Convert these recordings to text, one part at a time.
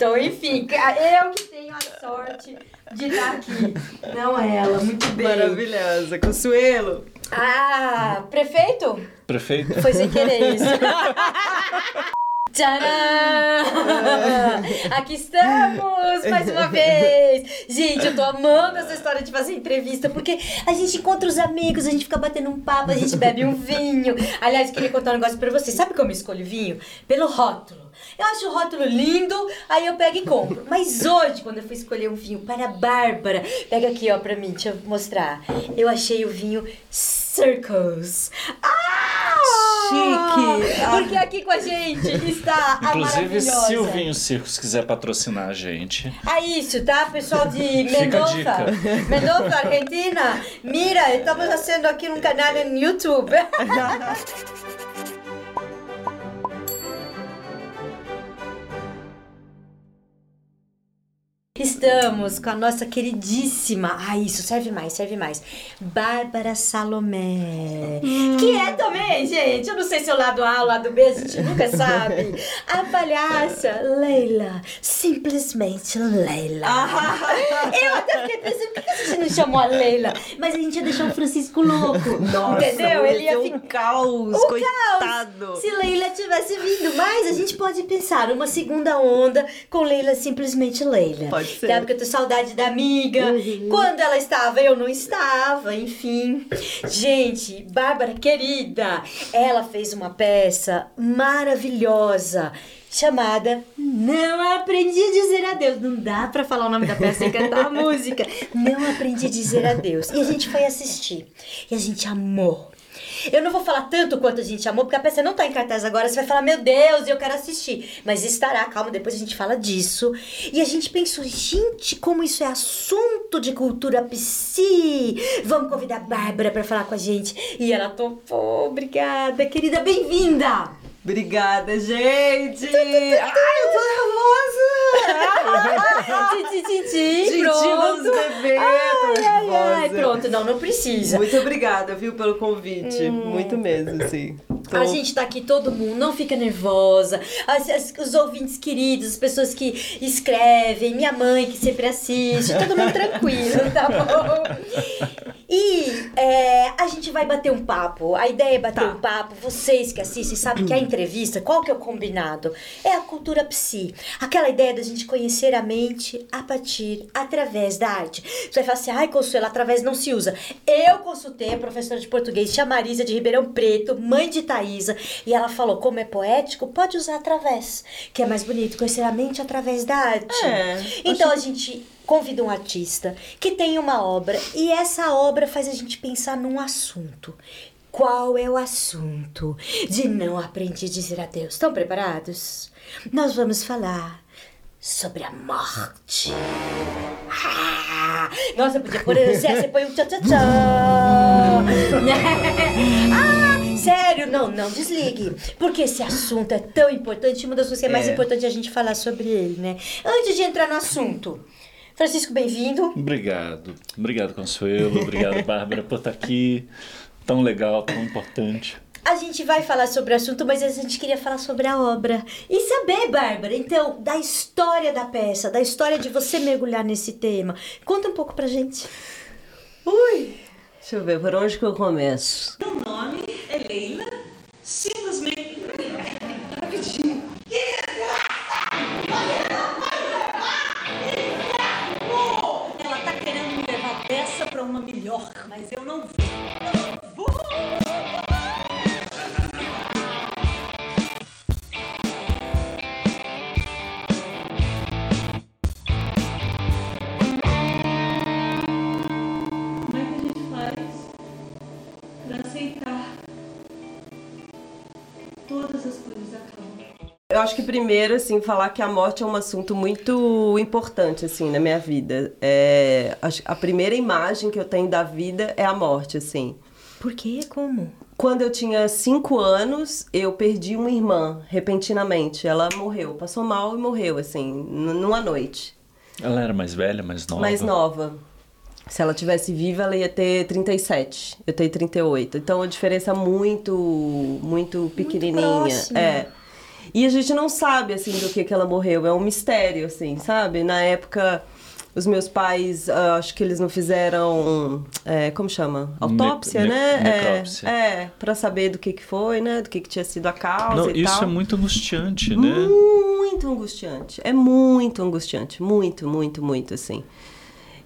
Então, enfim, eu que tenho a sorte de estar aqui. Não ela, muito bem. Maravilhosa. Consuelo. Ah, prefeito? Prefeito? Foi sem querer isso. Tcharam! Aqui estamos mais uma vez! Gente, eu tô amando essa história de fazer entrevista, porque a gente encontra os amigos, a gente fica batendo um papo, a gente bebe um vinho. Aliás, queria contar um negócio pra vocês. Sabe como eu escolho vinho? Pelo rótulo. Eu acho o rótulo lindo, aí eu pego e compro. Mas hoje, quando eu fui escolher um vinho para a Bárbara, pega aqui, ó, pra mim, deixa eu mostrar. Eu achei o vinho Circles. Ah! Chique! Porque aqui com a gente está a Inclusive, se o. Vinho Circos quiser patrocinar a gente, É isso, tá, pessoal de Mendoza? Mendoza, Argentina. Mira, estamos fazendo aqui um canal no YouTube. Estamos com a nossa queridíssima. Ah, isso, serve mais, serve mais. Bárbara Salomé. Que é também, gente. Eu não sei se é o lado A ou o lado B, a gente nunca sabe. A palhaça Leila. Simplesmente Leila. Eu até fiquei pensando, por que a gente não chamou a Leila? Mas a gente ia deixar o Francisco louco. entendeu? Ele ia um ficar. caos, O coitado. Se Leila tivesse vindo, mas a gente pode pensar uma segunda onda com Leila simplesmente Leila. Pode ser. Tá? Porque eu tô saudade da amiga. Quando ela estava, eu não estava, enfim. Gente, Bárbara querida, ela fez uma peça maravilhosa chamada Não Aprendi a Dizer Adeus. Não dá pra falar o nome da peça sem cantar a música. Não Aprendi a Dizer Adeus. E a gente foi assistir. E a gente amou. Eu não vou falar tanto quanto a gente amou, porque a peça não tá em cartaz agora. Você vai falar, meu Deus, eu quero assistir. Mas estará, calma, depois a gente fala disso. E a gente pensou, gente, como isso é assunto de cultura psi. Vamos convidar a Bárbara pra falar com a gente. E ela topou, obrigada, querida, bem-vinda! Obrigada, gente! Ai, eu tô nervosa! Titi, vamos beber, Ai, ai, ai, pronto, não, não precisa. Muito obrigada, viu, pelo convite. Muito mesmo, assim. A gente tá aqui, todo mundo, não fica nervosa. As- as- os ouvintes queridos, as pessoas que escrevem, minha mãe que sempre assiste, todo mundo tranquilo, tá bom? E é, a gente vai bater um papo. A ideia é bater Tá. um papo. Vocês que assistem sabem que a entrevista, qual que é o combinado? É a cultura psi. Aquela ideia da gente conhecer a mente a partir, através da arte. Você vai falar assim, ai, Consuelo, através não se usa. Eu consultei a professora de português, tia Marisa de Ribeirão Preto, mãe de E ela falou, como é poético, pode usar através, que é mais bonito, conhecer a mente através da arte. É, Então a gente convida um artista que tem uma obra e essa obra faz a gente pensar num assunto. Qual é o assunto de não aprendi a dizer adeus? Estão preparados? Nós vamos falar sobre a morte. Ah, nossa, podia pôr Zé, você põe um tchau tchau tchau. Ah, sério, não, não desligue. Porque esse assunto é tão importante, uma das coisas que é mais É. importante é a gente falar sobre ele, né? Antes de entrar no assunto, Francisco, bem-vindo. obrigado. Obrigado, Consuelo. Obrigado, Bárbara, por estar aqui. Tão legal, tão importante. A gente vai falar sobre o assunto, mas a gente queria falar sobre a obra. E saber, Bárbara, então, da história da peça, da história de você mergulhar nesse tema. Conta um pouco pra gente. Ui! Deixa eu ver, por onde que eu começo? Meu nome é Leila, simplesmente. Rapidinho. Ela tá querendo me levar dessa pra uma melhor, mas eu não vou. Eu acho que primeiro, assim, falar que a morte é um assunto muito importante, assim, na minha vida. É, a primeira imagem que eu tenho da vida é a morte, assim. Por quê? Como? Quando eu tinha cinco anos, eu perdi uma irmã, repentinamente. Ela morreu, passou mal e morreu, assim, numa noite. Ela era mais velha, mais nova? Mais nova. Se ela tivesse viva, ela ia ter 37. Eu tenho 38. Então, a diferença muito, muito pequenininha. próxima. é. E a gente não sabe, assim, do que, que ela morreu. É um mistério, assim, sabe? Na época, os meus pais, ah, acho que eles não fizeram, é, como chama? Autópsia, Ne- né? É. É, pra saber do que que foi, né? Do que que tinha sido a causa Não, isso tal. é muito angustiante, né? Muito angustiante. É muito angustiante. Muito, muito, muito, assim.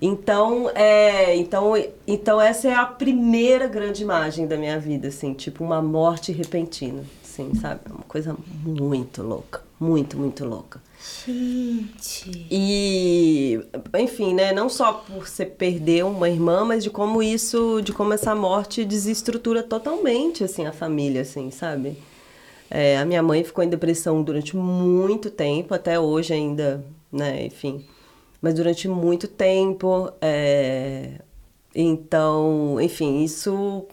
Então, é, então, então essa é a primeira grande imagem da minha vida, assim, tipo uma morte repentina, assim, sabe? É uma coisa muito louca, muito, muito louca. Gente. E, enfim, né, não só por você perder uma irmã, mas de como isso, de como essa morte desestrutura totalmente, assim, a família, assim, sabe? É, a minha mãe ficou em depressão durante muito tempo, até hoje ainda, né, enfim. Mas durante muito tempo, é, então, enfim, isso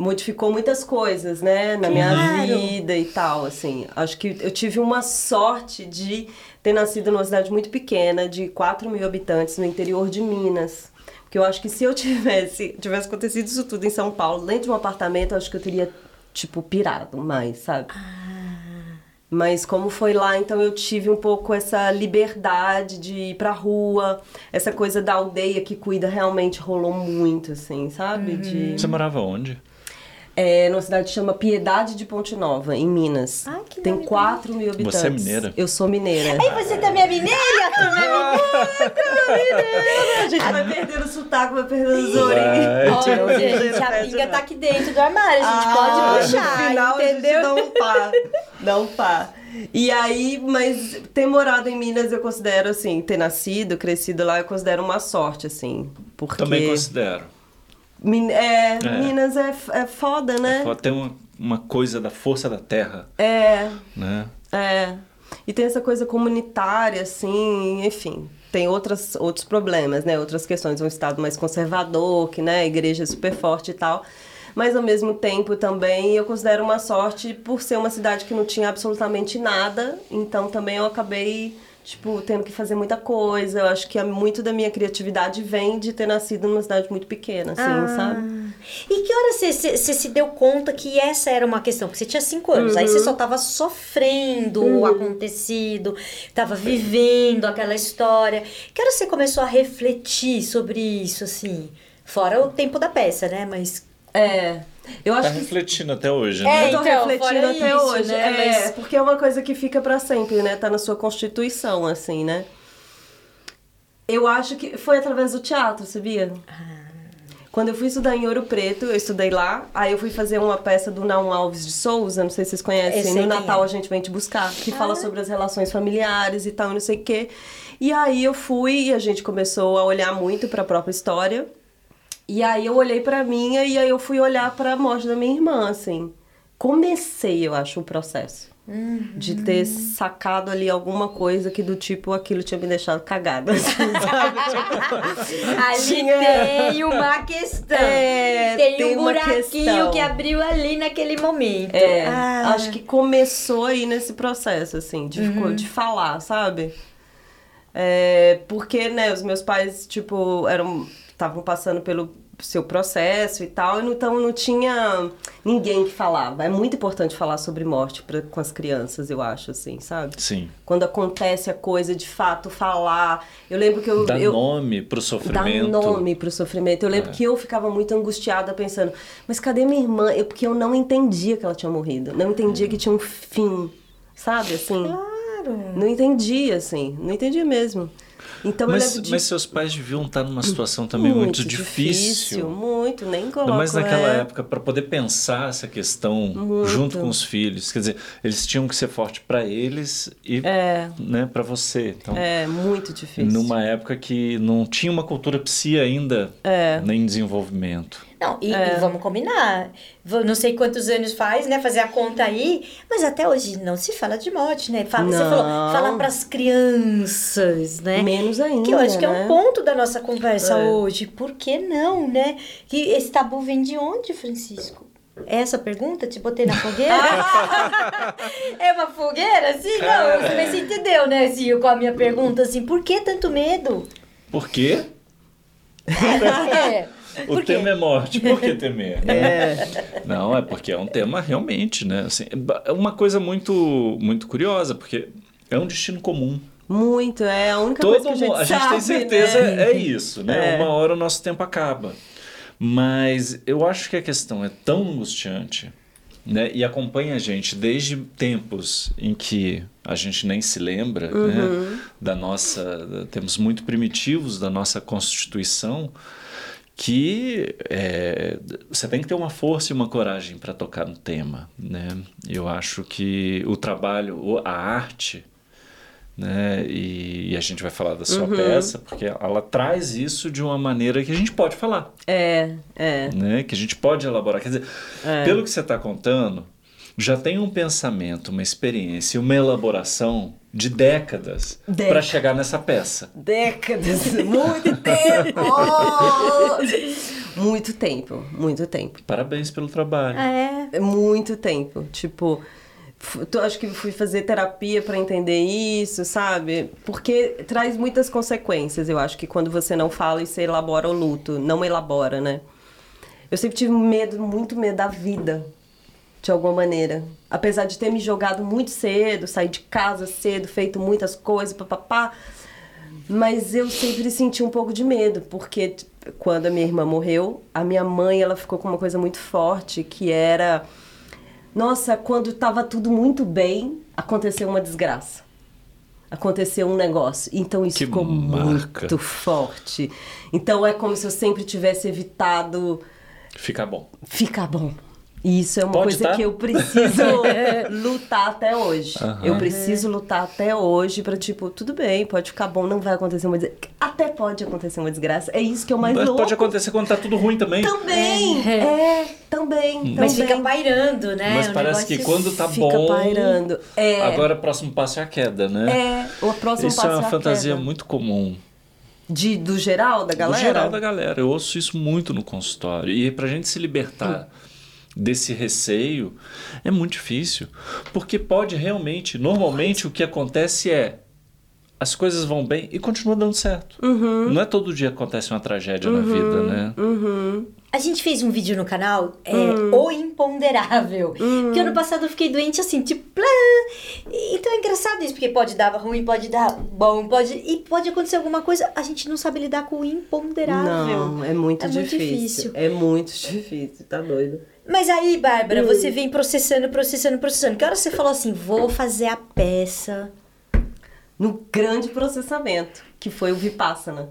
modificou muitas coisas, né, na minha Claro. vida e tal, assim. Acho que eu tive uma sorte de ter nascido numa cidade muito pequena, de 4 mil habitantes, no interior de Minas. Porque eu acho que se eu tivesse, tivesse acontecido isso tudo em São Paulo, dentro de um apartamento, eu acho que eu teria, tipo, pirado mais, sabe? Mas como foi lá, então eu tive um pouco essa liberdade de ir pra rua, essa coisa da aldeia que cuida realmente rolou muito, assim, sabe? De... Você morava onde? É, numa cidade que chama Piedade de Ponte Nova, em Minas. Ai, que Tem nome 4 mil habitantes. Você é mineira? Eu sou mineira. Ei, você também é mineira? também é mineira? A gente vai perdendo o sotaque, vai perdendo os orelhas. Olha, gente, a pinga tá aqui dentro do armário. A gente pode puxar, Ah, no final, entendeu? A gente dá um pá. Dá um pá. E aí, mas ter morado em Minas, eu considero, assim, ter nascido, crescido lá, eu considero uma sorte, assim. Porque... Também considero. Min- é, É. Minas é, é foda, né? Tem uma, uma coisa da força da terra, É, né? é. E tem essa coisa comunitária, assim, enfim. Tem outras, outros problemas, né? Outras questões. Um estado mais conservador, que, né? A igreja é super forte e tal. Mas, ao mesmo tempo, também, eu considero uma sorte por ser uma cidade que não tinha absolutamente nada. Então, também eu acabei, tipo, tendo que fazer muita coisa. Eu acho que é muito da minha criatividade vem de ter nascido numa cidade muito pequena, assim, Ah. sabe? E que hora você, se deu conta que essa era uma questão? Porque você tinha cinco anos, aí você Uhum. só tava sofrendo o acontecido, tava vivendo aquela história. Que hora você começou a refletir sobre isso, assim? Fora o tempo da peça, né? Mas. É. Eu Tá acho que refletindo até hoje, É, né? eu tô então, refletindo até isso, hoje. né? É, Mas- porque é uma coisa que fica pra sempre, né? Tá na sua constituição, assim, né? Eu acho que foi através do teatro, sabia? Quando eu fui estudar em Ouro Preto, eu estudei lá. Aí eu fui fazer uma peça do Naum Alves de Souza, não sei se vocês conhecem. No Natal é. a gente vem te buscar, que fala sobre as relações familiares e tal, e não sei o quê. E aí eu fui e a gente começou a olhar muito pra própria história. E aí eu olhei pra minha e aí eu fui olhar pra morte da minha irmã, assim. Comecei, eu acho, o processo. De ter sacado ali alguma coisa que do tipo aquilo tinha me deixado cagada. assim, sabe? Ali Tinha- tem uma questão. É, tem, tem um buraquinho que abriu ali naquele momento. É, Ah. acho que começou aí nesse processo, assim, de, Uhum. de falar, sabe? É, porque, né, os meus pais, tipo, eram estavam passando pelo seu processo e tal, e não- então não tinha ninguém que falava. É muito importante falar sobre morte pra, com as crianças, eu acho, assim, sabe? Sim. Quando acontece a coisa, de fato, falar. Eu lembro que eu... Dá eu nome pro dar sofrimento. nome pro sofrimento. Eu lembro É. que eu ficava muito angustiada pensando, mas cadê minha irmã? Eu, porque eu não entendia que ela tinha morrido. Não entendia que tinha um fim. Sabe, assim? Claro. Não entendia, assim. Não entendia mesmo. Então Mas, de... mas seus pais deviam estar numa situação também muito, difícil. Muito, nem coloco. Mais naquela é. época, para poder pensar essa questão Muito. junto com os filhos. Quer dizer, eles tinham que ser forte para eles e É. né, para você. Então, É, muito difícil. numa época que não tinha uma cultura psi ainda É. nem em desenvolvimento. Não, e, e vamos combinar. Não sei quantos anos faz, né? Fazer a conta aí. Mas até hoje não se fala de morte, né? Fala, Você Não. falou, fala pras crianças, né? Menos ainda, Que eu acho que é né? um ponto da nossa conversa É. hoje. Por que não, né? Que esse tabu vem de onde, Francisco? É Essa pergunta? Te botei na fogueira? é uma fogueira? Assim? Não, você entendeu, né, assim, com a minha pergunta, assim, por que tanto medo? Por quê? É. O quê? tema é morte. Por que temer? né? Não, é porque é um tema realmente, né? Assim, é uma coisa muito, muito curiosa, porque é um destino comum. Muito, é a única Todo coisa que a gente a gente sabe, tem certeza né? é isso, né? É. Uma hora o nosso tempo acaba. Mas eu acho que a questão é tão angustiante, né? E acompanha a gente desde tempos em que a gente nem se lembra, Uhum. né? Da nossa, temos muito primitivos da nossa constituição que é, você tem que ter uma força e uma coragem para tocar no tema, né? Eu acho que o trabalho, a arte, né? E, e a gente vai falar da sua peça porque ela traz isso de uma maneira que a gente pode falar, É, é. né? Que a gente pode elaborar. Quer dizer, É. pelo que você está contando, já tem um pensamento, uma experiência, uma elaboração de décadas para Décadas. chegar nessa peça. Décadas, muito tempo! muito tempo, muito tempo. Parabéns pelo trabalho. É. É Muito tempo. Tipo, tu- acho que fui fazer terapia pra entender isso, sabe? Porque traz muitas consequências. Eu acho que quando você não fala e você elabora o luto, não elabora, né? Eu sempre tive medo, muito medo da vida, de alguma maneira. Apesar de ter me jogado muito cedo, sair de casa cedo, feito muitas coisas, papapá. Mas eu sempre senti um pouco de medo, porque t- quando a minha irmã morreu, a minha mãe ela ficou com uma coisa muito forte, que era nossa, quando tava tudo muito bem, aconteceu uma desgraça. Aconteceu um negócio. Então isso Que ficou marca. muito forte. Então é como se eu sempre tivesse evitado Fica bom. ficar bom. E isso é uma Pode coisa tá? que eu preciso lutar até hoje. Aham. Eu preciso lutar até hoje pra, tipo, tudo bem, pode ficar bom, não vai acontecer uma desgraça. Até pode acontecer uma desgraça. É isso que é o mais Mas louco. pode acontecer quando tá tudo ruim também. Também! É, também. Mas também. fica pairando, né? Mas O parece que quando tá Fica bom. pairando. É. Agora o próximo passo é a queda, né? É, o próximo Isso passo é uma a fantasia queda. muito comum. De, do geral, da galera? Do geral da galera. Eu ouço isso muito no consultório. E pra gente se libertar desse receio é muito difícil. Porque pode realmente, normalmente o que acontece é as coisas vão bem e continua dando certo. Uhum. Não é todo dia que acontece uma tragédia na vida, né? A gente fez um vídeo no canal, é, Hum. O Imponderável. Que ano passado eu fiquei doente assim, tipo. plá. Então é engraçado isso, porque pode dar ruim, pode dar bom, pode. E pode acontecer alguma coisa, a gente não sabe lidar com o imponderável. Não, é muito, É muito difícil. difícil. É muito difícil, tá doido. Mas aí, Hum. Bárbara, você vem processando, processando, processando. Que hora você falou assim, vou fazer a peça? No grande processamento, que foi o Vipassana.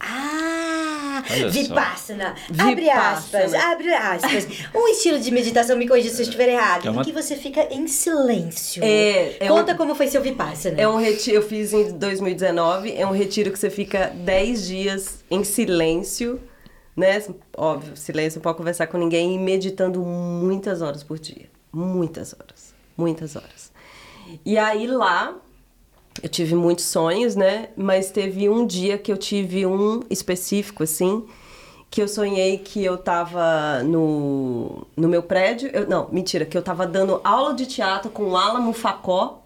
Ah, Olha só. Vipassana. Abre aspas, abre aspas. Um estilo de meditação, me corrija se eu estiver errado, É uma- em que você fica em silêncio. É, é Conta um- como foi seu Vipassana. É um retiro, eu fiz em 2019, é um retiro que você fica 10 dias em silêncio, né? Óbvio, silêncio, não pode conversar com ninguém e meditando muitas horas por dia. Muitas horas. Muitas horas. E aí lá, eu tive muitos sonhos, né? Mas teve um dia que eu tive um específico, assim, que eu sonhei que eu tava no, no meu prédio. Eu, não, mentira, que eu tava dando aula de teatro com o Alamo Facó,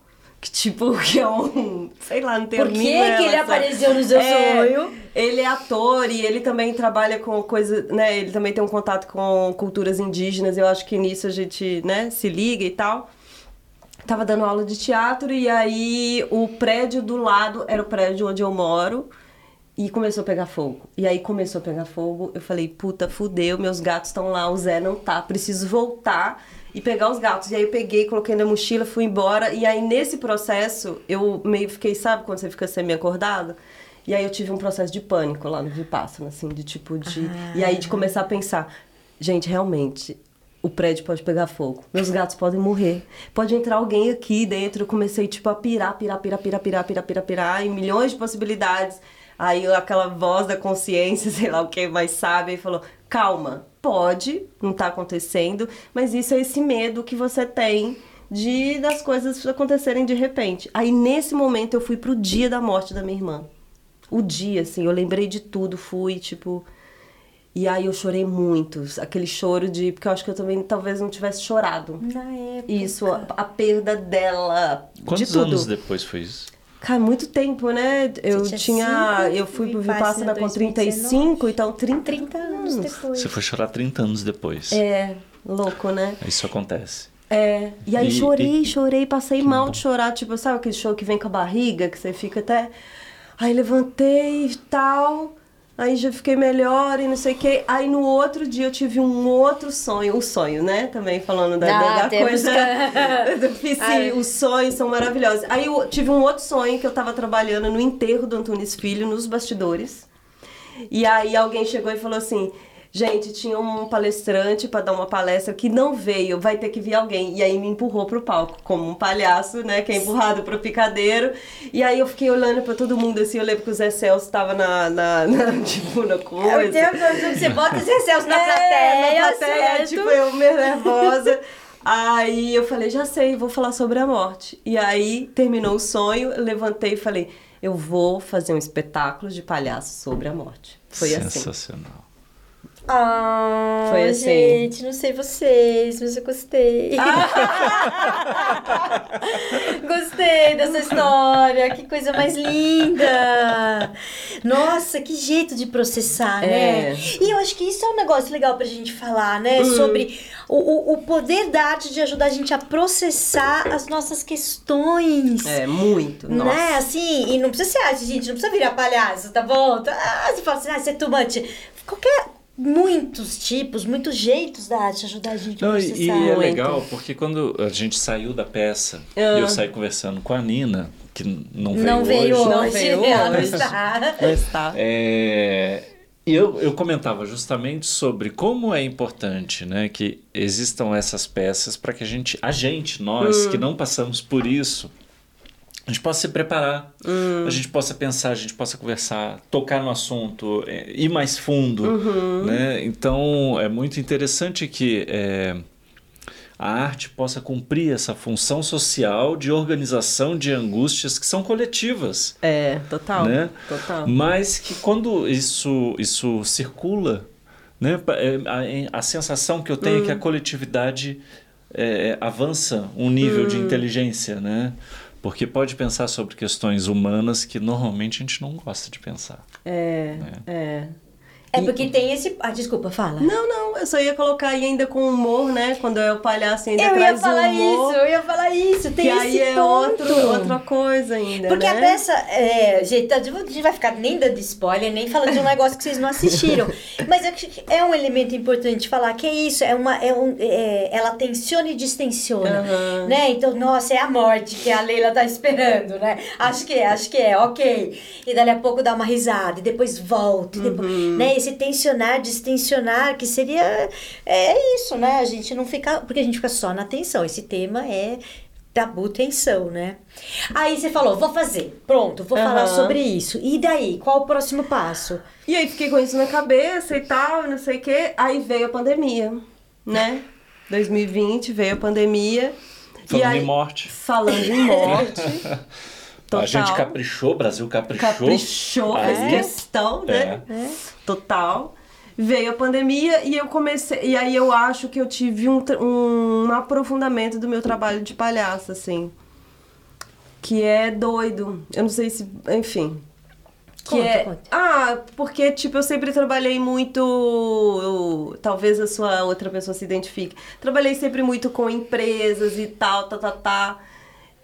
que tipo, que é um. Sei lá, não tem Por que que ele apareceu no seu É, sonho? Ele é ator e ele também trabalha com coisa, né? Ele também tem um contato com culturas indígenas. Eu acho que nisso a gente, né, se liga e tal. Tava dando aula de teatro e aí o prédio do lado era o prédio onde eu moro e começou a pegar fogo. E aí começou a pegar fogo, eu falei, puta, fudeu, meus gatos estão lá, o Zé não tá, preciso voltar e pegar os gatos. E aí eu peguei, coloquei na mochila, fui embora. E aí nesse processo eu meio fiquei, sabe quando você fica semi-acordado? E aí eu tive um processo de pânico lá no Vipassana, assim, de tipo de. Ah. E aí de ah. começar a pensar, gente, realmente. O prédio pode pegar fogo. Meus gatos podem morrer. Pode entrar alguém aqui dentro. Eu comecei, tipo, a pirar, pirar, pirar, pirar, pirar, pirar, pirar, pirar. Milhões de possibilidades. Aí aquela voz da consciência, sei lá o que, mais sabe, e falou: calma, pode, não tá acontecendo, mas isso é esse medo que você tem de das coisas acontecerem de repente. Aí nesse momento eu fui pro dia da morte da minha irmã. O dia, assim, eu lembrei de tudo, fui, tipo. E aí eu chorei muito. Aquele choro de. Porque eu acho que eu também talvez não tivesse chorado. Na época. Isso, a, a perda dela. Quantos de tudo. anos depois foi isso? Cara, muito tempo, né? Eu tinha tinha. cinco, eu fui pro Vipassana com 2019. 35, então 30, 30 anos depois. Você foi chorar 30 anos depois. É, louco, né? Isso acontece. É. E aí E- chorei, e- chorei, passei mal de chorar. Tipo, sabe aquele show que vem com a barriga, que você fica até. Aí levantei e tal. Aí já fiquei melhor e não sei o quê. Aí no outro dia eu tive um outro sonho. O sonho, né? Também falando da, Ah, da- coisa. que-. Os sonhos são maravilhosos. Aí eu tive um outro sonho que eu tava trabalhando no enterro do Antunes Filho, nos bastidores. E aí alguém chegou e falou assim: gente, tinha um palestrante pra dar uma palestra que não veio, vai ter que vir alguém. E aí me empurrou pro palco, como um palhaço, né, que é empurrado pro picadeiro. E aí eu fiquei olhando pra todo mundo assim, eu lembro que o Zé Celso tava na, na, na- tipo, na É o coisa. tempo que você bota os receios na É, plateia, na plateia, tipo, eu meio nervosa. Aí eu falei, já sei, vou falar sobre a morte. E aí terminou o sonho, eu levantei e falei, eu vou fazer um espetáculo de palhaço sobre a morte. Foi assim. Sensacional. Ah, Foi assim. gente, não sei vocês, mas eu gostei. gostei dessa história, que coisa mais linda. Nossa, que jeito de processar, né? É. E eu acho que isso é um negócio legal pra gente falar, né? Sobre o, o, poder da arte de ajudar a gente a processar as nossas questões. É, muito. Nossa. Né, assim, e não precisa ser arte, gente, não precisa virar palhaço, tá bom? Ah, você fala assim, ah, você é too much. Qualquer, muitos tipos, muitos jeitos da arte ajudar a gente a Não, e, processar. e é Muito. legal porque quando a gente saiu da peça Ah. e eu saí conversando com a Nina, que não veio Não veio hoje, hoje, Não veio ela não hoje. está. Mas tá. É, e eu, eu comentava justamente sobre como é importante né, que existam essas peças para que a gente, a gente, nós que não passamos por isso, a gente possa se preparar, a gente possa pensar, a gente possa conversar, tocar no assunto, é, ir mais fundo. Né? Então é muito interessante que é, a arte possa cumprir essa função social de organização de angústias que são coletivas É, total. né? Total. Mas que quando isso, isso circula, né? é, A, a sensação que eu tenho é Hum. que a coletividade é, avança um nível Hum. de inteligência, né? Porque pode pensar sobre questões humanas que normalmente a gente não gosta de pensar. É, é. É porque tem esse. Ah, desculpa, fala. Não, não, eu só ia colocar aí ainda com humor, né? Quando é o palhaço ainda eu ia traz falar humor. isso, eu ia falar isso. Tem que esse aí é ponto. outro, outra coisa ainda, Porque né? a peça, é, gente, a gente vai ficar nem dando spoiler, nem falando de um negócio que vocês não assistiram. Mas é um elemento importante falar que é isso, é uma, é um, é, ela tensiona e distensiona, Aham. né? Então, nossa, é a morte que a Leila tá esperando, né? Acho que é, acho que é, ok. E dali a pouco dá uma risada, e depois volta, e depois, Uhum. né? Esse tensionar, distensionar, que seria, é isso, né? A gente não fica, porque a gente fica só na tensão. Esse tema é tabu tensão, né? Aí você falou, vou fazer, pronto, vou falar Aham. sobre isso. E daí, qual o próximo passo? E aí fiquei com isso na cabeça e tal, não sei o quê. Aí veio a pandemia, né? 2020 veio a pandemia. Falando e aí, em morte. Falando em morte. Total. A gente caprichou, o Brasil caprichou. Caprichou, fez Aí- questão, né? Total. Veio a pandemia e eu comecei. E aí eu acho que eu tive um, um aprofundamento do meu trabalho de palhaço, assim. Que é doido. Eu não sei se. Enfim. Que Conta, é. conta. Ah, porque, tipo, eu sempre trabalhei muito. eu- talvez a sua outra pessoa se identifique. Trabalhei sempre muito com empresas e tal, tá, tá, tá.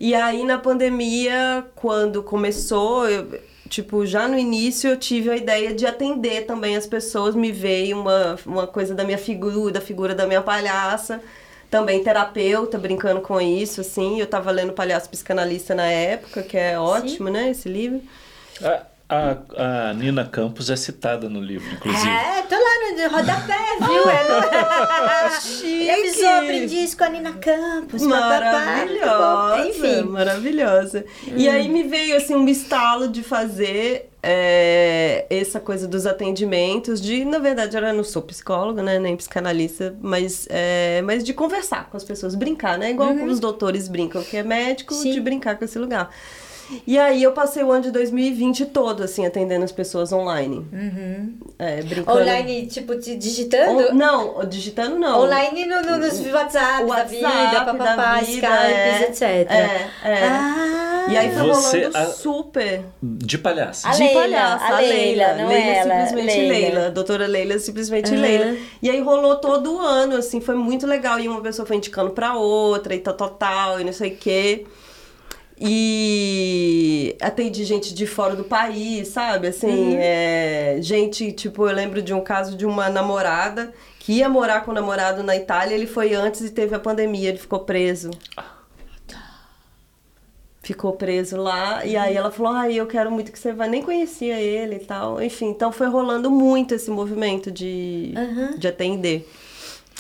E aí na pandemia, quando começou, eu, tipo, já no início eu tive a ideia de atender também as pessoas. Me veio uma, uma coisa da minha figura, da figura da minha palhaça. Também terapeuta, brincando com isso, assim. Eu tava lendo Palhaço Psicanalista na época, que é ótimo, né, esse livro. A, a- a Nina Campos é citada no livro, inclusive. É, tô lá no rodapé, viu? É, Chique! Eu fiz o aprendiz com a Nina Campos. Maravilhosa, Enfim. maravilhosa. E aí me veio assim um estalo de fazer é, essa coisa dos atendimentos, de, na verdade, eu não sou psicóloga, né, nem psicanalista, mas, é, mas de conversar com as pessoas, brincar, né? Igual como os doutores brincam, que é médico, Sim. de brincar com esse lugar. E aí eu passei o ano de 2020 todo, assim, atendendo as pessoas online. É, brincando. Online, tipo, digitando? On- não, digitando não. Online no, no, nos WhatsApp, O da vida, WhatsApp papapá, da vida, Skype, é. etc. É, é. Ah, E aí foi Você- rolando a- super De palhaça. A de Leila, palhaça, a a Leila, Leila. não Leila ela, simplesmente Leila. Leila. A doutora Leila simplesmente Aham. Leila. E aí rolou todo ano, assim, foi muito legal. E uma pessoa foi indicando pra outra, e tal, tal, tal, e não sei o quê. E atendi gente de fora do país, sabe? Assim, é, gente, tipo, eu lembro de um caso de uma namorada que ia morar com o namorado na Itália, ele foi antes e teve a pandemia, ele ficou preso. Ficou preso lá, e aí ela falou: Ai, eu quero muito que você vá. Nem conhecia ele e tal. Enfim, então foi rolando muito esse movimento de, de atender.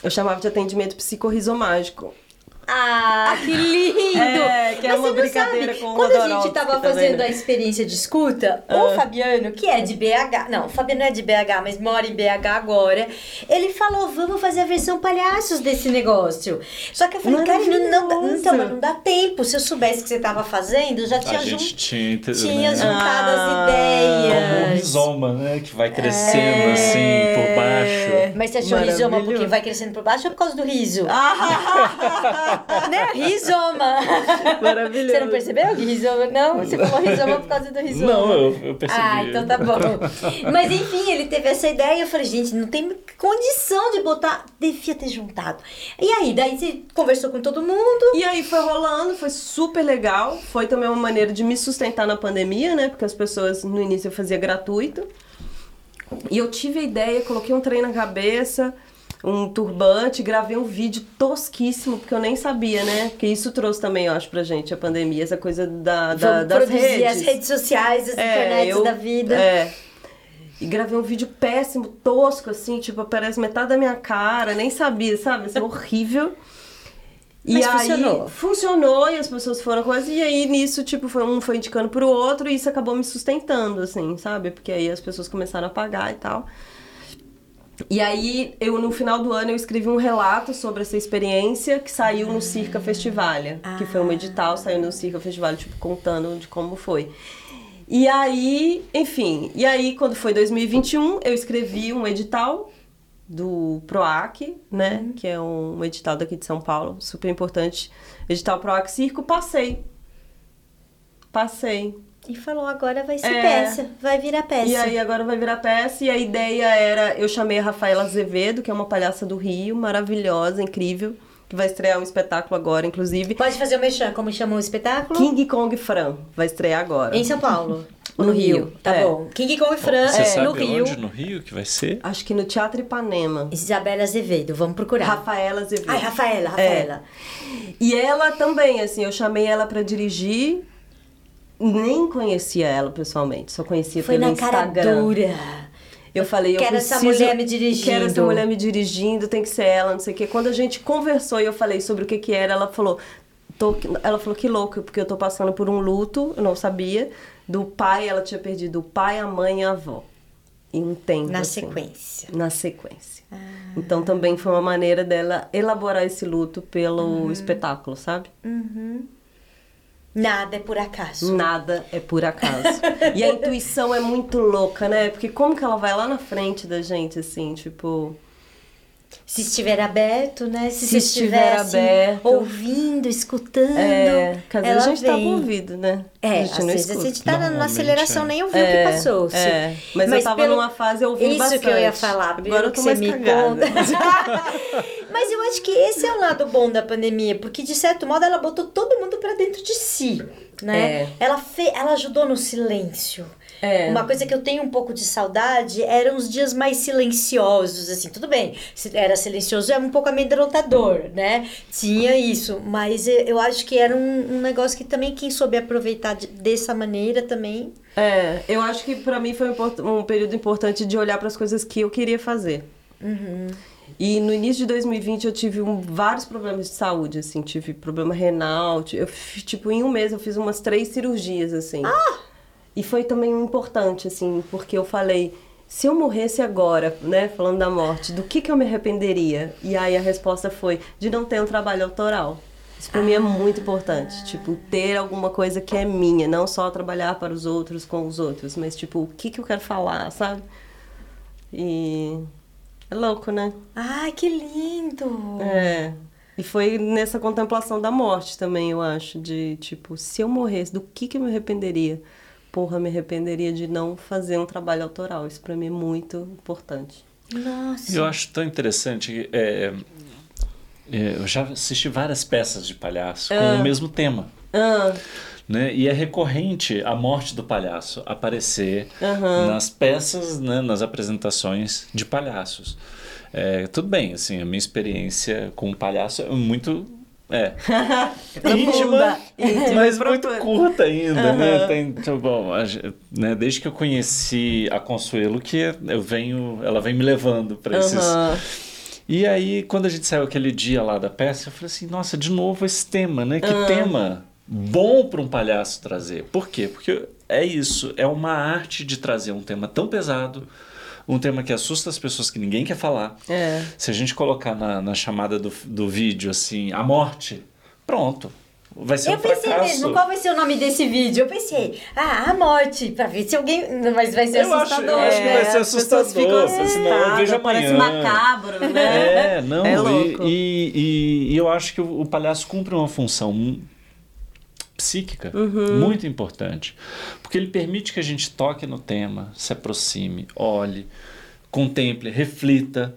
Eu chamava de atendimento psicorrizomágico. Ah, que lindo! É, que é Mas uma brincadeira sabe, com o Quando a gente Rodorovsky tava também, fazendo né? a experiência de escuta, Ah. o Fabiano, que é de BH, não, o Fabiano não é de BH, mas mora em BH agora, ele falou, vamos fazer a versão palhaços desse negócio. Só que eu falei, cara, não, não, então, mas não dá tempo. Se eu soubesse que você tava fazendo, já A tinha, gente jun... tinha, tinha né? juntado as Ah, ideias. Como um rizoma, né? Que vai crescendo É. assim por baixo. Mas você achou rizoma porque vai crescendo por baixo ou por causa do riso? Ah, Né? Rizoma. Maravilhoso. Você não percebeu que rizoma? Não, você falou rizoma por causa do rizoma. Não, eu, eu percebi. Ah, então tá bom. Mas enfim, ele teve essa ideia e eu falei, gente, não tem condição de botar. Devia ter juntado. E aí, daí você conversou com todo mundo. E aí foi rolando, foi super legal. Foi também uma maneira de me sustentar na pandemia, né? Porque as pessoas no início eu fazia gratuito. E eu tive a ideia, coloquei um trem na cabeça, um turbante, gravei um vídeo tosquíssimo, porque eu nem sabia, né? Porque isso trouxe também, eu acho, pra gente a pandemia, essa coisa da, da das redes. as redes sociais, as É, internets eu- da vida. É. E gravei um vídeo péssimo, tosco, assim, tipo, aparece metade da minha cara, nem sabia, sabe? Assim, horrível. E aí, funcionou. funcionou e as pessoas foram coisas. E aí nisso, tipo, foi, um foi indicando pro outro e isso acabou me sustentando, assim, sabe? Porque aí as pessoas começaram a pagar e tal. E aí, eu no final do ano, eu escrevi um relato sobre essa experiência que saiu no Circa Festivalia. Que foi um edital, saiu no Circa Festivalia, tipo, contando de como foi. E aí, enfim, e aí quando foi 2021, eu escrevi um edital do PROAC, né? Que é um edital daqui de São Paulo, super importante. Edital PROAC Circo, passei. Passei. E falou, agora vai ser É. peça. Vai virar peça. E aí agora vai virar peça e a ideia era, eu chamei a Rafaela Azevedo, que é uma palhaça do Rio, maravilhosa, incrível, que vai estrear um espetáculo agora, inclusive. Pode fazer o mexão, como chama o espetáculo? King Kong Fran vai estrear agora. Em São Paulo. No no Rio. Rio, Tá é. bom. King Kong Fran Você é, sabe no Rio. onde no Rio que vai ser? Acho que no Teatro Ipanema. Isabela Azevedo, vamos procurar. Rafaela Azevedo. Ai, Rafaela, É. Rafaela. E ela também, assim, eu chamei ela pra dirigir. Nem conhecia ela pessoalmente, só conhecia Foi pelo na cara Instagram. dura. Eu falei, eu Quero essa preciso- mulher me dirigindo. Quero essa mulher me dirigindo, tem que ser ela, não sei o quê. Quando a gente conversou e eu falei sobre o que que era, ela falou, tô- ela falou que louco, porque eu tô passando por um luto, eu não sabia, do pai, ela tinha perdido o pai, a mãe e a avó. Em um tempo, Na assim. sequência. Na sequência. Então também foi uma maneira dela elaborar esse luto pelo espetáculo, sabe? Nada é por acaso. Nada é por acaso. e a intuição é muito louca, né? Porque como que ela vai lá na frente da gente, assim, tipo. Se estiver aberto, né? Se, Se estiver estiver assim, aberto. ouvindo, escutando. É, que às vezes ela a gente tá vem. com ouvido, né? É, a às gente não vezes a escuta. gente tá na- aceleração, é. nem ouviu É, o que passou. é. Mas eu tava numa fase ouvindo Isso bastante. que eu ia falar, Agora pelo eu tô que mais você me conta. Mas eu acho que esse é o lado bom da pandemia, porque de certo modo ela botou todo mundo pra dentro de si, né? É. Ela, fe... ela ajudou no silêncio. É. Uma coisa que eu tenho um pouco de saudade eram os dias mais silenciosos, assim, tudo bem, se era silencioso é um pouco amedrontador, né? Tinha isso, mas eu- acho que era um, um negócio que também quem soube aproveitar de- dessa maneira também. É, eu acho que pra mim foi um, um período importante de olhar para as coisas que eu queria fazer. E no início de 2020 eu tive um- vários problemas de saúde, assim, tive problema renal, eu tipo em um mês eu fiz umas três cirurgias assim. E foi também importante assim, porque eu falei, se eu morresse agora, né, falando da morte, do que que eu me arrependeria? E aí a resposta foi de não ter um trabalho autoral. Isso pra mim é muito importante, tipo, ter alguma coisa que é minha, não só trabalhar para os outros com os outros, mas tipo, o que que eu quero falar, sabe? E é louco, né? Ai, que lindo! É. E foi nessa contemplação da morte também, eu acho, de tipo, se eu morresse, do que que eu me arrependeria? Porra, me arrependeria de não fazer um trabalho autoral. Isso pra mim é muito importante. Nossa. Eu acho tão interessante. que, é, é, eu já assisti várias peças de palhaço com o mesmo tema. Ah, Né? E é recorrente a morte do palhaço aparecer nas peças, né? nas apresentações de palhaços. É, tudo bem, assim, a minha experiência com o palhaço é muito. É. íntima, íntima, mas muito curta ainda, né? Tem, então, bom, a né? Desde que eu conheci a Consuelo, que eu venho, ela vem me levando para esses, e aí, quando a gente saiu aquele dia lá da peça, eu falei assim, nossa, de novo esse tema, né? Que tema bom para um palhaço trazer. Por quê? Porque é isso, é uma arte de trazer um tema tão pesado, um tema que assusta as pessoas que ninguém quer falar. É. Se a gente colocar na, na chamada do, do vídeo, assim, a morte, pronto. Vai ser Eu um pensei fracasso. mesmo, qual vai ser o nome desse vídeo? Eu pensei, ah, a morte, pra ver se alguém. Mas vai ser Eu acho, assustador. eu acho que vai né? ser as pessoas ficam assustador. senão eu assustadas, vejo parece macabro, né? É, não, É e- louco. E, e- e eu acho que o, o palhaço cumpre uma função psíquica Uhum. muito importante. Porque ele permite que a gente toque no tema, se aproxime, olhe, contemple, reflita,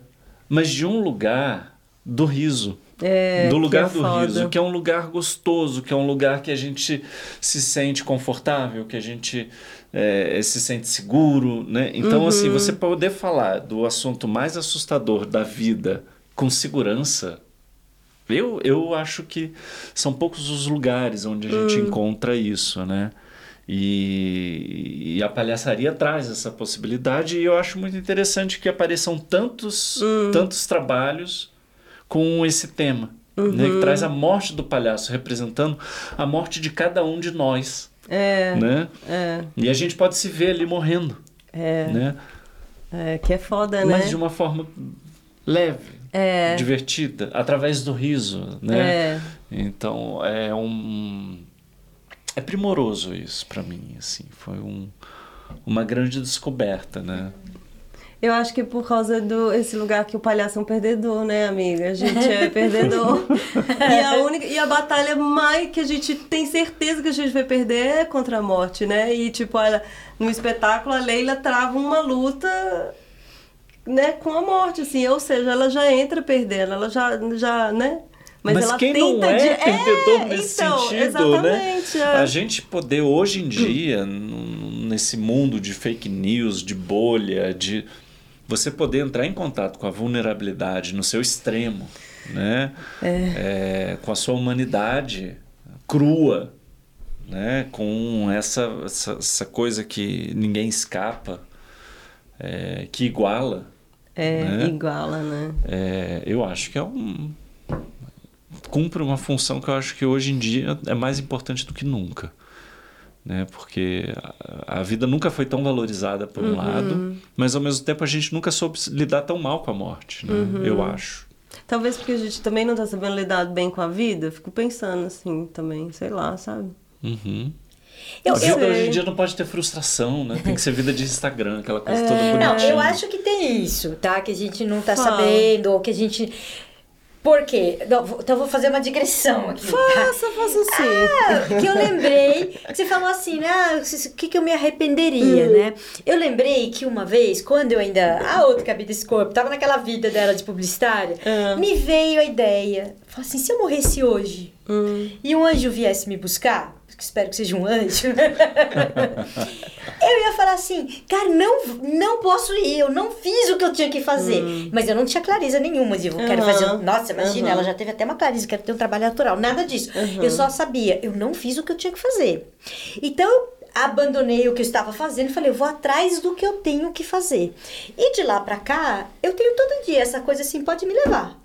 mas de um lugar do riso. É, do lugar é do foda. riso, que é um lugar gostoso, que é um lugar que a gente se sente confortável, que a gente é, se sente seguro, né? Então, assim, Uhum. você poder falar do assunto mais assustador da vida com segurança, eu, eu acho que são poucos os lugares onde a gente Hum. encontra isso, né? E, e a palhaçaria traz essa possibilidade e eu acho muito interessante que apareçam tantos, Hum. tantos trabalhos com esse tema, né? Uhum. que traz a morte do palhaço representando a morte de cada um de nós, É, né? é, E a gente pode se ver ali morrendo, é, né? é, que é foda, né? Mas de uma forma leve, É. divertida, através do riso, né? É. Então é um é primoroso isso pra mim, assim, foi um, uma grande descoberta, né? Eu acho que por causa do esse lugar que o palhaço é um perdedor, né, amiga? A gente é perdedor. e, a única, e a batalha mais que a gente tem certeza que a gente vai perder é contra a morte, né? E tipo, olha, no espetáculo a Leila trava uma luta né, com a morte, assim, ou seja, ela já entra perdendo, ela já, já né? Mas, ela quem tenta não é de... perdedor nesse então, sentido, né? é. A gente poder hoje em dia, nesse mundo de fake news, de bolha, de você poder entrar em contato com a vulnerabilidade no seu extremo, né? É, com a sua humanidade crua, né? Com essa, essa, essa coisa que ninguém escapa, é, que iguala. É, né? iguala, né? É, eu acho que é um. cumpre uma função que eu acho que hoje em dia é mais importante do que nunca. Né? Porque a, a vida nunca foi tão valorizada por um lado, mas ao mesmo tempo a gente nunca soube lidar tão mal com a morte, né? eu acho. Talvez porque a gente também não tá sabendo lidar bem com a vida, fico pensando assim também, sei lá, sabe? Uhum. Eu, a vida eu, hoje em dia não pode ter frustração, né? Tem que ser vida de Instagram, aquela coisa toda não, bonitinha. eu acho que tem isso, tá? Que a gente não tá Fala. sabendo, ou que a gente. Por quê? Não, Então eu vou fazer uma digressão aqui. tá? Faça, faça sim. Ah, que eu lembrei que você falou assim, né? Ah, o que, que eu me arrependeria, né? Eu lembrei que uma vez, quando eu ainda. A outra cabia desse corpo, tava naquela vida dela de publicitária, Ah. me veio a ideia. Falei assim: se eu morresse hoje e um anjo viesse me buscar, que espero que seja um anjo, eu ia falar assim, cara, não, não posso ir, eu não fiz o que eu tinha que fazer. Mas eu não tinha clareza nenhuma de eu quero Aham. fazer. Nossa, imagina, Aham. ela já teve até uma clareza, quero ter um trabalho natural, nada disso. Eu só sabia, eu não fiz o que eu tinha que fazer. Então eu abandonei o que eu estava fazendo e falei, eu vou atrás do que eu tenho que fazer. E de lá pra cá, eu tenho todo dia essa coisa assim, pode me levar.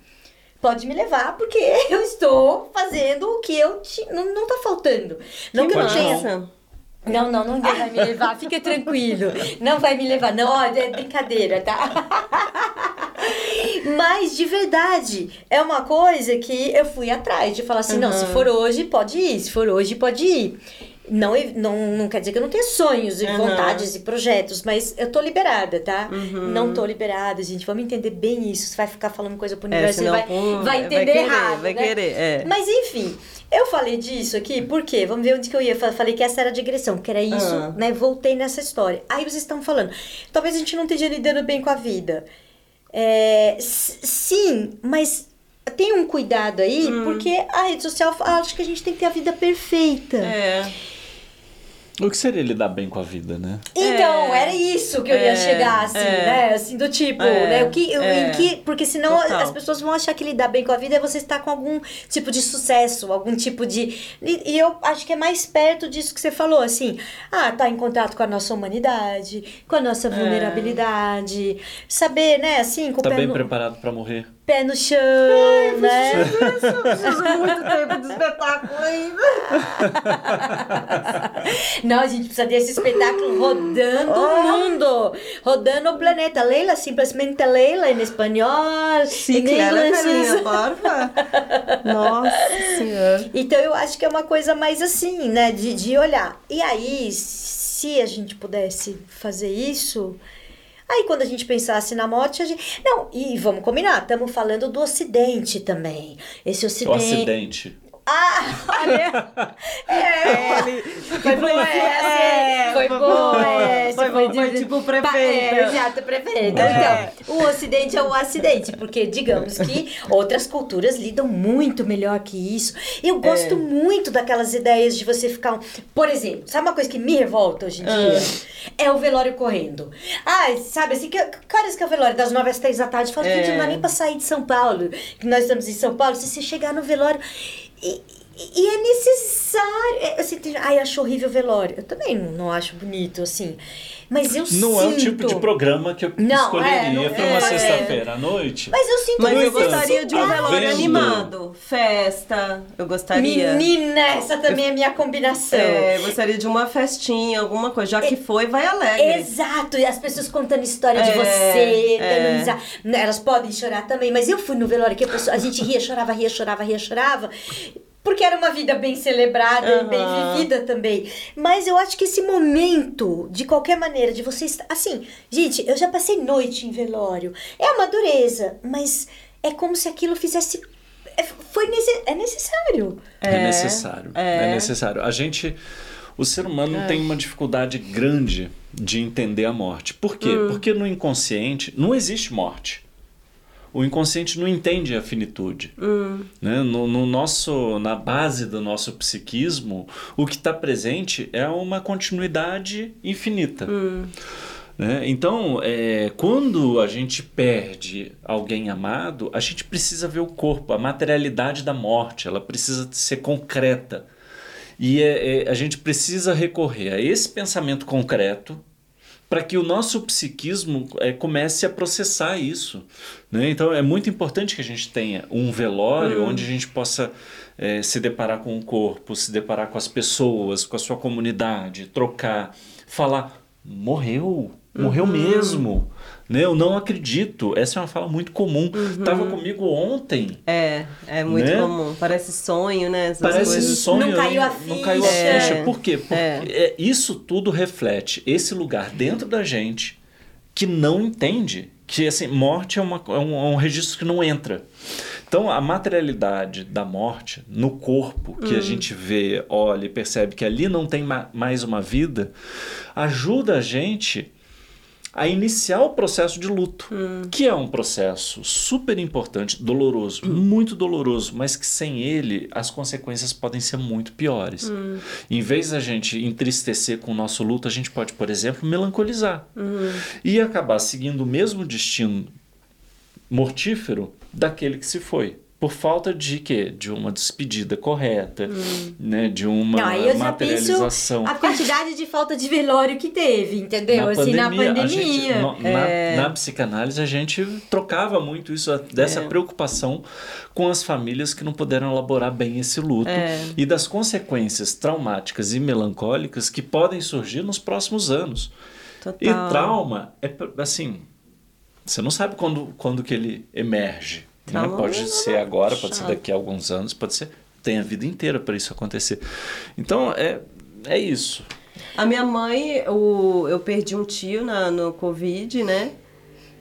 Pode me levar, porque eu estou fazendo o que eu ti- não, não tá faltando. Não que, eu não tenha. Não, não, ninguém vai me levar, fica tranquilo. Não vai me levar, não, olha, é brincadeira, tá? Mas de verdade, é uma coisa que eu fui atrás de falar assim, não, se for hoje, pode ir, se for hoje, pode ir. Não, não, não quer dizer que eu não tenha sonhos e Aham. vontades e projetos, mas eu tô liberada, tá? Uhum. Não tô liberada, gente. Vamos entender bem isso. Você vai ficar falando coisa pro É, universo, senão, você vai, pô, vai vai entender querer, errado. vai né? querer, é. Mas enfim, eu falei disso aqui, por quê? Vamos ver onde que eu ia. Fa- Falei que essa era a digressão, que era isso, Ah. né? Voltei nessa história. Aí vocês estão falando, talvez a gente não esteja lidando bem com a vida. É, sim, mas tem um cuidado aí, Hum. porque a rede social acha que a gente tem que ter a vida perfeita. É. O que seria lidar bem com a vida, né? Então, É. era isso que eu ia É, chegar, assim, é. né? Assim, do tipo, É, né? O que, o- é. em que, porque senão Total. as pessoas vão achar que lidar bem com a vida é você estar com algum tipo de sucesso, algum tipo de. E, e eu acho que é mais perto disso que você falou, assim. Ah, tá em contato com a nossa humanidade, com a É. nossa vulnerabilidade. Saber, né, assim, com Tá bem no, preparado pra morrer? Pé no chão, né? Eu preciso muito tempo de espetáculo ainda. Não, a gente precisa desse espetáculo rodando o mundo, rodando o planeta. Leila, simplesmente Leila em espanhol, Sim, em inglês. Nossa senhora. Então eu acho que é uma coisa mais assim, né, de, de olhar. E aí, se a gente pudesse fazer isso, aí quando a gente pensasse na morte, a gente. Não, e vamos combinar, estamos falando do Ocidente também. Esse O Ocidente. Ah, olha. É, Ele Foi boa essa, foi boa essa. Foi, foi, foi tipo Pa- prefeita. É, exato, prefeita. É. Então, o ocidente é o acidente, porque digamos que outras culturas lidam muito melhor que isso. Eu gosto É. muito daquelas ideias de você ficar... um- Por exemplo, sabe uma coisa que me revolta hoje em dia? É o velório correndo. Ah, sabe assim, que, que horas que é o velório? Das nove às três da tarde. Fala, É. gente, não dá nem pra sair de São Paulo. Que nós estamos em São Paulo. Se você chegar no velório... E, e- e é necessário. É, assim, tem, ai, acho horrível o velório. Eu também não, não acho bonito, assim. Mas eu sinto. Não é o tipo de programa que eu Não, escolheria é, não- pra é, uma é. sexta-feira à noite. Mas eu sinto Mas eu gostaria de um ansioso. velório Vendo. animado. Festa, eu gostaria. Menina, essa também é minha combinação. É, gostaria de uma festinha, alguma coisa. Já que foi, vai alegre. Exato, e as pessoas contando história de É, você, é. Elas podem chorar também, mas eu fui no velório que a, pessoa, a gente ria, chorava, ria, chorava, ria, chorava. Porque era uma vida bem celebrada e bem vivida também. Mas eu acho que esse momento, de qualquer maneira, de você estar. Assim, gente, eu já passei noite em velório. É uma dureza, mas é como se aquilo fizesse. é- Foi nesse, é necessário. É, necessário. É. necessário. A gente. O ser humano tem uma dificuldade grande de entender a morte. Por quê? Porque no inconsciente não existe morte. O inconsciente não entende a finitude. Né? No, no nosso, na base do nosso psiquismo, o que está presente é uma continuidade infinita. Né? Então, é, quando a gente perde alguém amado, a gente precisa ver o corpo, a materialidade da morte, ela precisa ser concreta. E é- é, a gente precisa recorrer a esse pensamento concreto para que o nosso psiquismo é, comece a processar isso. Né? Então é muito importante que a gente tenha um velório onde a gente possa é, se deparar com o corpo, se deparar com as pessoas, com a sua comunidade, trocar, falar, morreu, morreu mesmo. Né? Eu não acredito. Essa é uma fala muito comum. Tava comigo ontem. É, é muito Né? comum. Parece sonho, né? Essas Parece coisas. sonho. Não caiu a Não caiu a ficha. ficha. É. Por quê? Porque É. é, isso tudo reflete esse lugar dentro da gente que não entende que assim, morte é, uma, é, um, é um registro que não entra. Então, a materialidade da morte no corpo, que Hum. a gente vê, olha e percebe que ali não tem ma- mais uma vida, ajuda a gente a iniciar o processo de luto, que é um processo super importante, doloroso, muito doloroso, mas que sem ele as consequências podem ser muito piores. Em vez da gente entristecer com o nosso luto, a gente pode, por exemplo, melancolizar e acabar seguindo o mesmo destino mortífero daquele que se foi. Por falta de quê? De uma despedida correta, né? de uma Não, aí eu já penso materialização. a quantidade de falta de velório que teve, entendeu? assim, na a pandemia. gente- no- É. na, na psicanálise, a gente trocava muito isso, dessa É. preocupação com as famílias que não puderam elaborar bem esse luto É. e das consequências traumáticas e melancólicas que podem surgir nos próximos anos. Total. E trauma é assim, você não sabe quando, quando que ele emerge. Né? Trauma Pode é ser agora, pode ser chato. daqui a alguns anos, pode ser tem a vida inteira para isso acontecer. Então é é isso. A minha mãe, o, eu perdi um tio na, no Covid, né?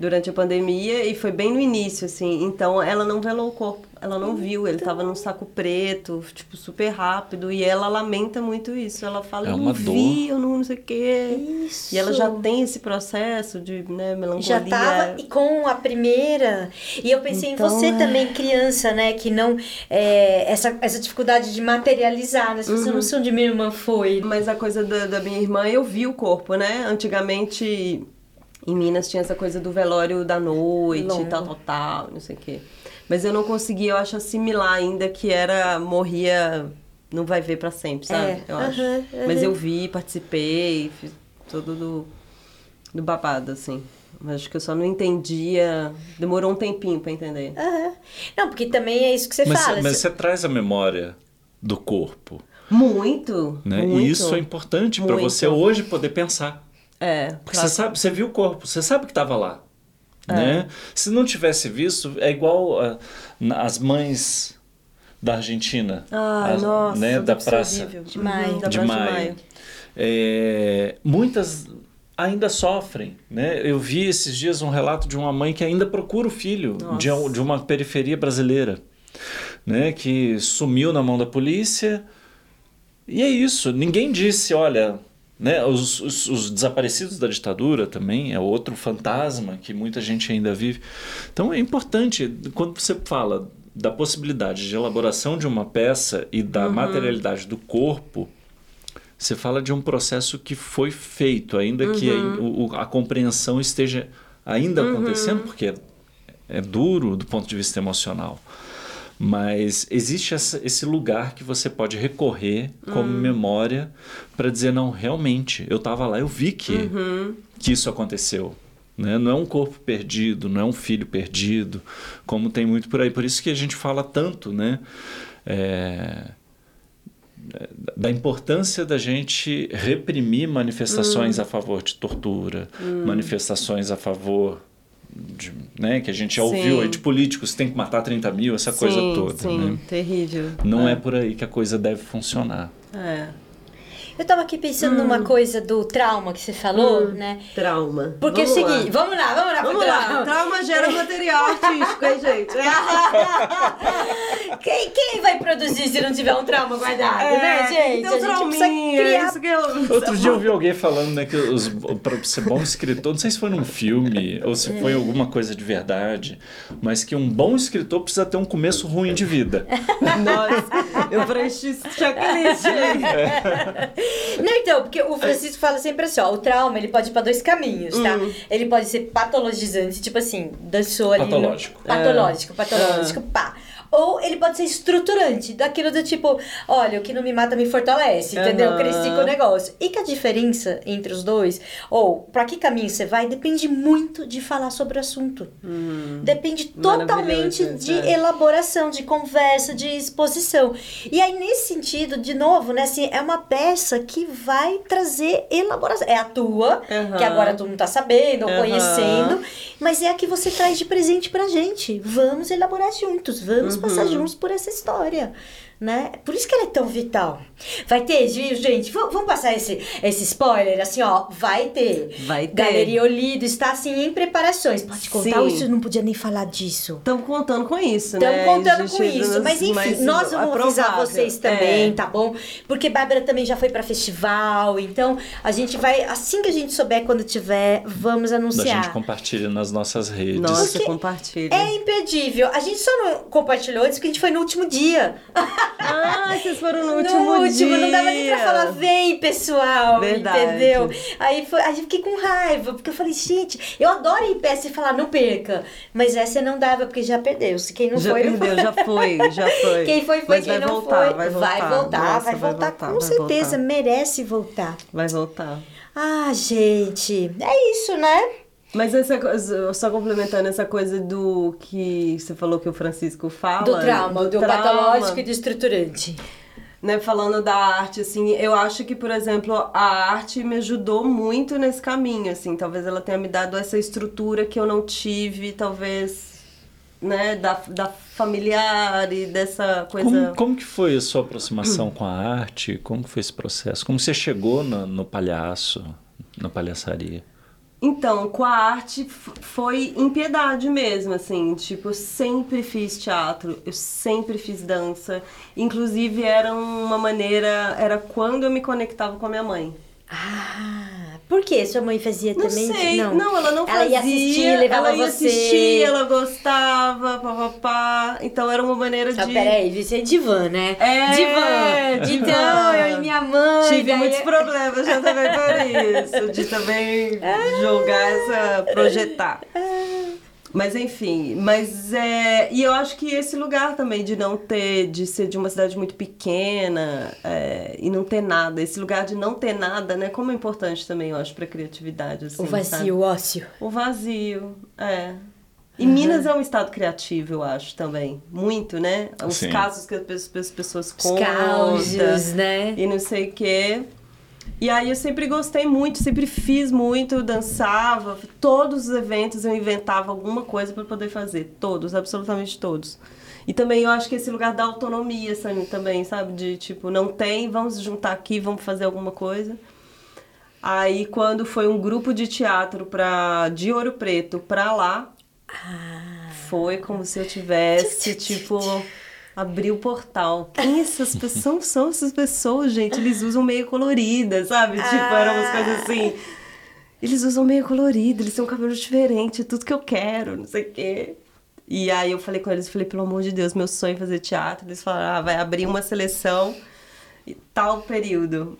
Durante a pandemia e foi bem no início, assim. Então ela não velou o corpo, ela não viu, ele tava num saco preto, tipo, super rápido. E ela lamenta muito isso. Ela fala, É eu não vi, dor. eu não, não sei o quê. Isso. E ela já tem esse processo de, né, melancolia. Já tava e com a primeira. E eu pensei Então, em você é. também, criança, né? Que não. é, essa, essa dificuldade de materializar, né? Se Uhum. você não sei onde minha irmã foi. Mas a coisa da, da minha irmã, eu vi o corpo, né? Antigamente, em Minas tinha essa coisa do velório da noite, Longo. tal, tal, tal, não sei o quê. Mas eu não conseguia, eu acho, assimilar ainda que era, morria, não vai ver pra sempre, sabe? É, Eu acho. aham, Mas eu vi, participei, fiz tudo do, do babado, assim. Mas acho que eu só não entendia, demorou um tempinho pra entender. Aham. Não, porque também é isso que você Mas, fala. mas você traz a memória do corpo, Muito, né? muito. E isso é importante para você hoje poder pensar. É, Porque claro. você sabe, você viu o corpo, você sabe que estava lá. É. Né? Se não tivesse visto, é igual ah, as mães da Argentina. Ai, as- nossa, né, da ser praça horrível. De maio. Uhum, da de Praça maio. É, muitas ainda sofrem. Né? Eu vi esses dias um relato de uma mãe que ainda procura o filho de, de uma periferia brasileira, né? que sumiu na mão da polícia. E é isso. Ninguém disse, olha. Né, os, os- os desaparecidos da ditadura também é outro fantasma que muita gente ainda vive. Então é importante, quando você fala da possibilidade de elaboração de uma peça e da materialidade do corpo, você fala de um processo que foi feito, ainda que a, o- a compreensão esteja ainda acontecendo, porque é, é duro do ponto de vista emocional. Mas existe essa- esse lugar que você pode recorrer como memória para dizer, não, realmente, eu estava lá, eu vi que, que isso aconteceu. Né? Não é um corpo perdido, não é um filho perdido, como tem muito por aí. Por isso que a gente fala tanto, né? É, da importância da gente reprimir manifestações a favor de tortura, manifestações a favor de, né, que a gente já Sim. ouviu aí de políticos tem que matar 30 mil, essa coisa Sim, toda. Sim, né? terrível. Não é. por aí que a coisa deve funcionar. É. Eu tava aqui pensando numa coisa do trauma que você falou, né? Trauma. Porque é o Vamos lá. seguinte, vamos lá, vamos lá pro Vamos lá, trauma. trauma gera material artístico, hein, gente? Quem, quem vai produzir se não tiver um trauma guardado, né, gente? Então, a gente trauminha, criar isso que eu... Outro dia eu vi alguém falando né, que os, para ser bom escritor, não sei se foi num filme ou se foi alguma coisa de verdade, mas que um bom escritor precisa ter um começo ruim de vida. Nossa, eu preenchi checklist aí. Não, então, porque o Francisco fala sempre assim, ó, o trauma, ele pode ir pra dois caminhos, tá? Hum. Ele pode ser patologizante, tipo assim, dançou ali... no- Patológico. Patológico, É. patológico, pá. Ou ele pode ser estruturante, daquilo do tipo, olha, o que não me mata me fortalece, entendeu? Cresci com o negócio. E que a diferença entre os dois, ou pra que caminho você vai, depende muito de falar sobre o assunto. Depende totalmente Hum. De é. elaboração, de conversa, de exposição. E aí, nesse sentido, de novo, né, assim, é uma peça que vai trazer elaboração. É a tua, Aham. que agora tu não tá sabendo ou Aham. conhecendo, mas é a que você traz de presente pra gente. Vamos elaborar juntos, vamos Uhum. passar juntos por essa história. Né? Por isso que ela é tão vital. Vai ter, viu, gente? Vamos passar esse, esse spoiler, assim, ó. Vai ter. Vai ter. Galeria Olido está, assim, em preparações. Pode contar Sim. isso não podia nem falar disso? Estamos contando com isso, Estamos né? contando com isso. Mas enfim, nós vamos é avisar vocês também, É. tá bom? Porque Bárbara também já foi pra festival. Então, a gente vai, assim que a gente souber quando tiver, vamos anunciar. gente compartilha nas nossas redes. Nossa, Porque compartilha. É imperdível. A gente só não compartilhou isso porque a gente foi no último dia. Ah, vocês foram no No último último, dia. não dava nem pra falar, vem pessoal, Verdade. entendeu? Aí, foi, aí eu fiquei com raiva, porque eu falei, gente, eu adoro ir em peça e falar, não perca. Mas essa não dava, porque já perdeu. Se quem não já foi, não perdeu, foi. já foi, já foi. Quem foi, foi. Mas quem não voltar, foi, vai voltar. Vai voltar, Nossa, vai voltar, com vai certeza. voltar. Merece voltar. Vai voltar. Ah, gente, é isso, né? Mas essa coisa, só complementando essa coisa do que você falou que o Francisco fala. Do trauma, do, trauma, patológico e do estruturante. Né, falando da arte, assim, eu acho que, por exemplo, a arte me ajudou muito nesse caminho, assim. Talvez ela tenha me dado essa estrutura que eu não tive, talvez né, da, da familiar e dessa coisa. Como, como que foi a sua aproximação com a arte? Como que foi esse processo? Como você chegou no, no palhaço, na palhaçaria? Então, com a arte foi impiedade mesmo, assim, tipo, eu sempre fiz teatro, eu sempre fiz dança, inclusive era uma maneira, era quando eu me conectava com a minha mãe. Ah, por quê? Sua mãe fazia Não também? sei, não. ela não ela fazia. ia assistir, levava ela ia você. assistir, ela gostava, papapá. Então era uma maneira Ah, de. peraí, você é divã, né? É, divã. divã. Então, eu e minha mãe. Tive daí- muitos problemas já também por isso, de também jogar essa, projetar. Mas enfim, mas é. E eu acho que esse lugar também de não ter, de ser de uma cidade muito pequena é, e não ter nada, esse lugar de não ter nada, né? Como é importante também, eu acho, pra criatividade. Assim, O vazio, sabe? o ócio. O vazio, é. E Minas é um estado criativo, eu acho, também. Muito, né? Os Sim. casos que as pe- as pessoas Os contam. causos, né? E não sei o quê. E aí eu sempre gostei muito, sempre fiz muito, dançava. Todos os eventos eu inventava alguma coisa para poder fazer. Todos, absolutamente todos. E também eu acho que esse lugar da autonomia, assim, também, sabe? De tipo, não tem, vamos juntar aqui, vamos fazer alguma coisa. Aí quando foi um grupo de teatro pra, de Ouro Preto pra lá, foi como se eu tivesse, tipo, abrir o portal. Quem essas pessoas são essas pessoas, gente? Eles usam meio colorida, sabe? Tipo, eram umas coisas assim. Eles usam meio colorido, eles têm um cabelo diferente, é tudo que eu quero, não sei o quê. E aí eu falei com eles, falei, pelo amor de Deus, meu sonho é fazer teatro. Eles falaram, ah, vai abrir uma seleção e tal período.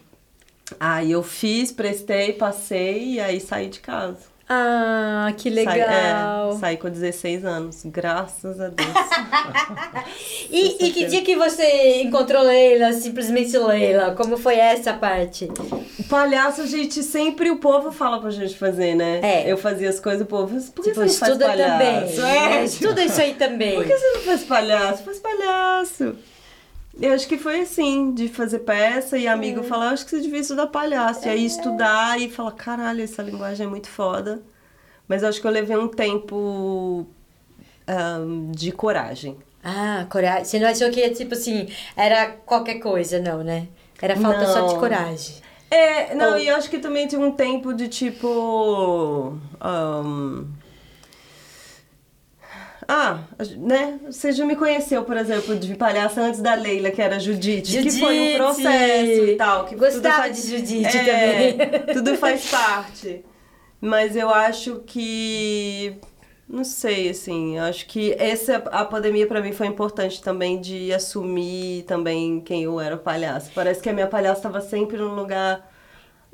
Aí eu fiz, prestei, passei e aí saí de casa. Ah, que Saí, legal. é, saí com 16 anos, graças a Deus. E, e que dia que você encontrou Leila, simplesmente Leila? Como foi essa parte? o palhaço, gente sempre, o povo fala pra gente fazer, né? É. Eu fazia as coisas, o povo, por que Tipo, você não faz palhaço? também. É, Estuda isso aí também. Por que você não faz palhaço? Faz palhaço. Eu acho que foi assim, de fazer peça e amigo falar, acho que você devia estudar palhaço. E aí estudar e falar, caralho, essa linguagem é muito foda. Mas acho que eu levei um tempo ahn, de coragem. Ah, coragem. Você não achou que, tipo assim, era qualquer coisa, não, né? Era falta só de Não. coragem. É, não, Ou- e eu acho que também tinha um tempo de tipo. ahn, Ah, né? Você já me conheceu, por exemplo, de palhaça antes da Leila, que era Judite, que foi um Judite! processo e tal. Que Gostava faz- de Judite É, também. Tudo faz parte. Mas eu acho que. Não sei, assim, acho que essa a pandemia pra mim foi importante também de assumir também quem eu era palhaço. Parece que a minha palhaça estava sempre num lugar,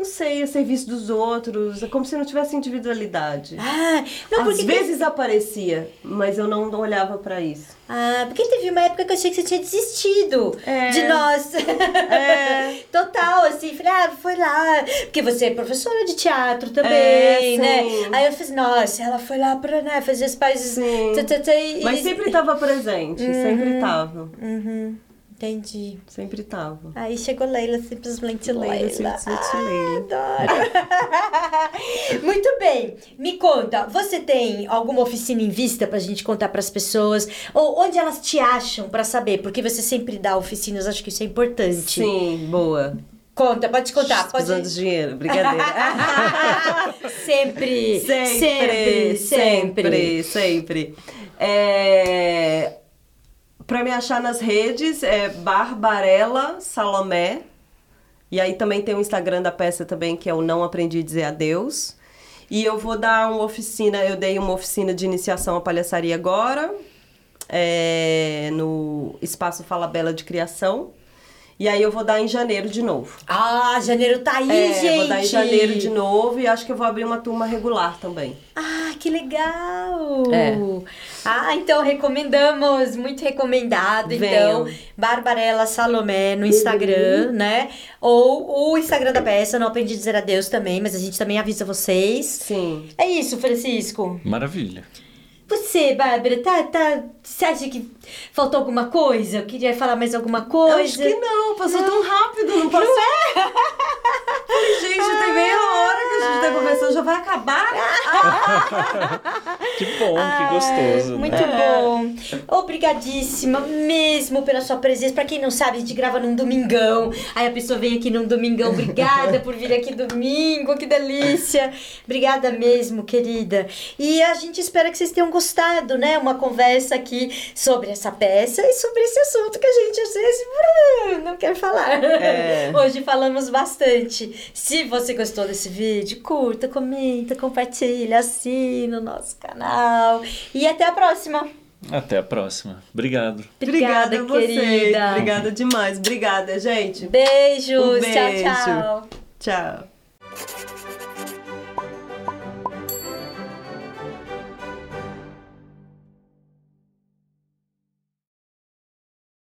não sei, a serviço dos outros, é como se não tivesse individualidade. Ah, não, Às vezes aparecia, mas eu não olhava pra isso. Ah, porque teve uma época que eu achei que você tinha desistido É. de nós. É. Total, assim, falei, ah, foi lá. Porque você é professora de teatro também, É, né? Aí eu falei, nossa, ela foi lá pra né, fazer tã, e- Mas sempre estava presente, sempre estava, Uhum, entendi. sempre estava. Aí chegou Leila, simplesmente Leila. Leila, simplesmente Ah, Leila. Adoro. Muito bem. Me conta, você tem alguma oficina em vista pra gente contar pras pessoas? Ou onde elas te acham pra saber? Porque você sempre dá oficinas, acho que isso é importante. Sim, boa. Conta, pode contar. Pode... Usando dinheiro, brincadeira. sempre, sempre, sempre, sempre. sempre, sempre. É... Pra me achar nas redes é Barbarella Salomé. E aí também tem o Instagram da peça também, que é o Não Aprendi a Dizer Adeus. E eu vou dar uma oficina, eu dei uma oficina de iniciação à palhaçaria agora, é, no Espaço Fala Bela de Criação. E aí eu vou dar em janeiro de novo. Ah, janeiro tá aí, É, gente. vou dar em janeiro de novo e acho que eu vou abrir uma turma regular também. Ah, que legal! É. Ah, então recomendamos, muito recomendado. Venham. Então, Barbarella Salomé no Instagram, Uhum. né? Ou o Instagram da peça, não aprendi a dizer adeus também, mas a gente também avisa vocês. Sim. É isso, Francisco. Maravilha. Você, Bárbara, tá, tá. Você acha que faltou alguma coisa? Eu queria falar mais alguma coisa? Eu acho que não, passou tão rápido, não passou? Falei, gente, tem meia hora que a gente tá conversando, já vai acabar? Que bom, que gostoso. Muito né? bom. Obrigadíssima mesmo pela sua presença. Pra quem não sabe, a gente grava num domingão. Aí a pessoa vem aqui num domingão. Obrigada por vir aqui domingo. Que delícia. Obrigada mesmo, querida. E a gente espera que vocês tenham gostado, né? Uma conversa aqui sobre essa peça e sobre esse assunto que a gente às vezes uh, não quer falar. É. Hoje falamos bastante. Se você gostou desse vídeo, curta, comenta, compartilha, assina o nosso canal. E até a próxima. Até a próxima. Obrigado. Obrigada, a você. querida. Obrigada demais. Obrigada, gente. Beijos. Um Tchau, beijo. tchau. Tchau.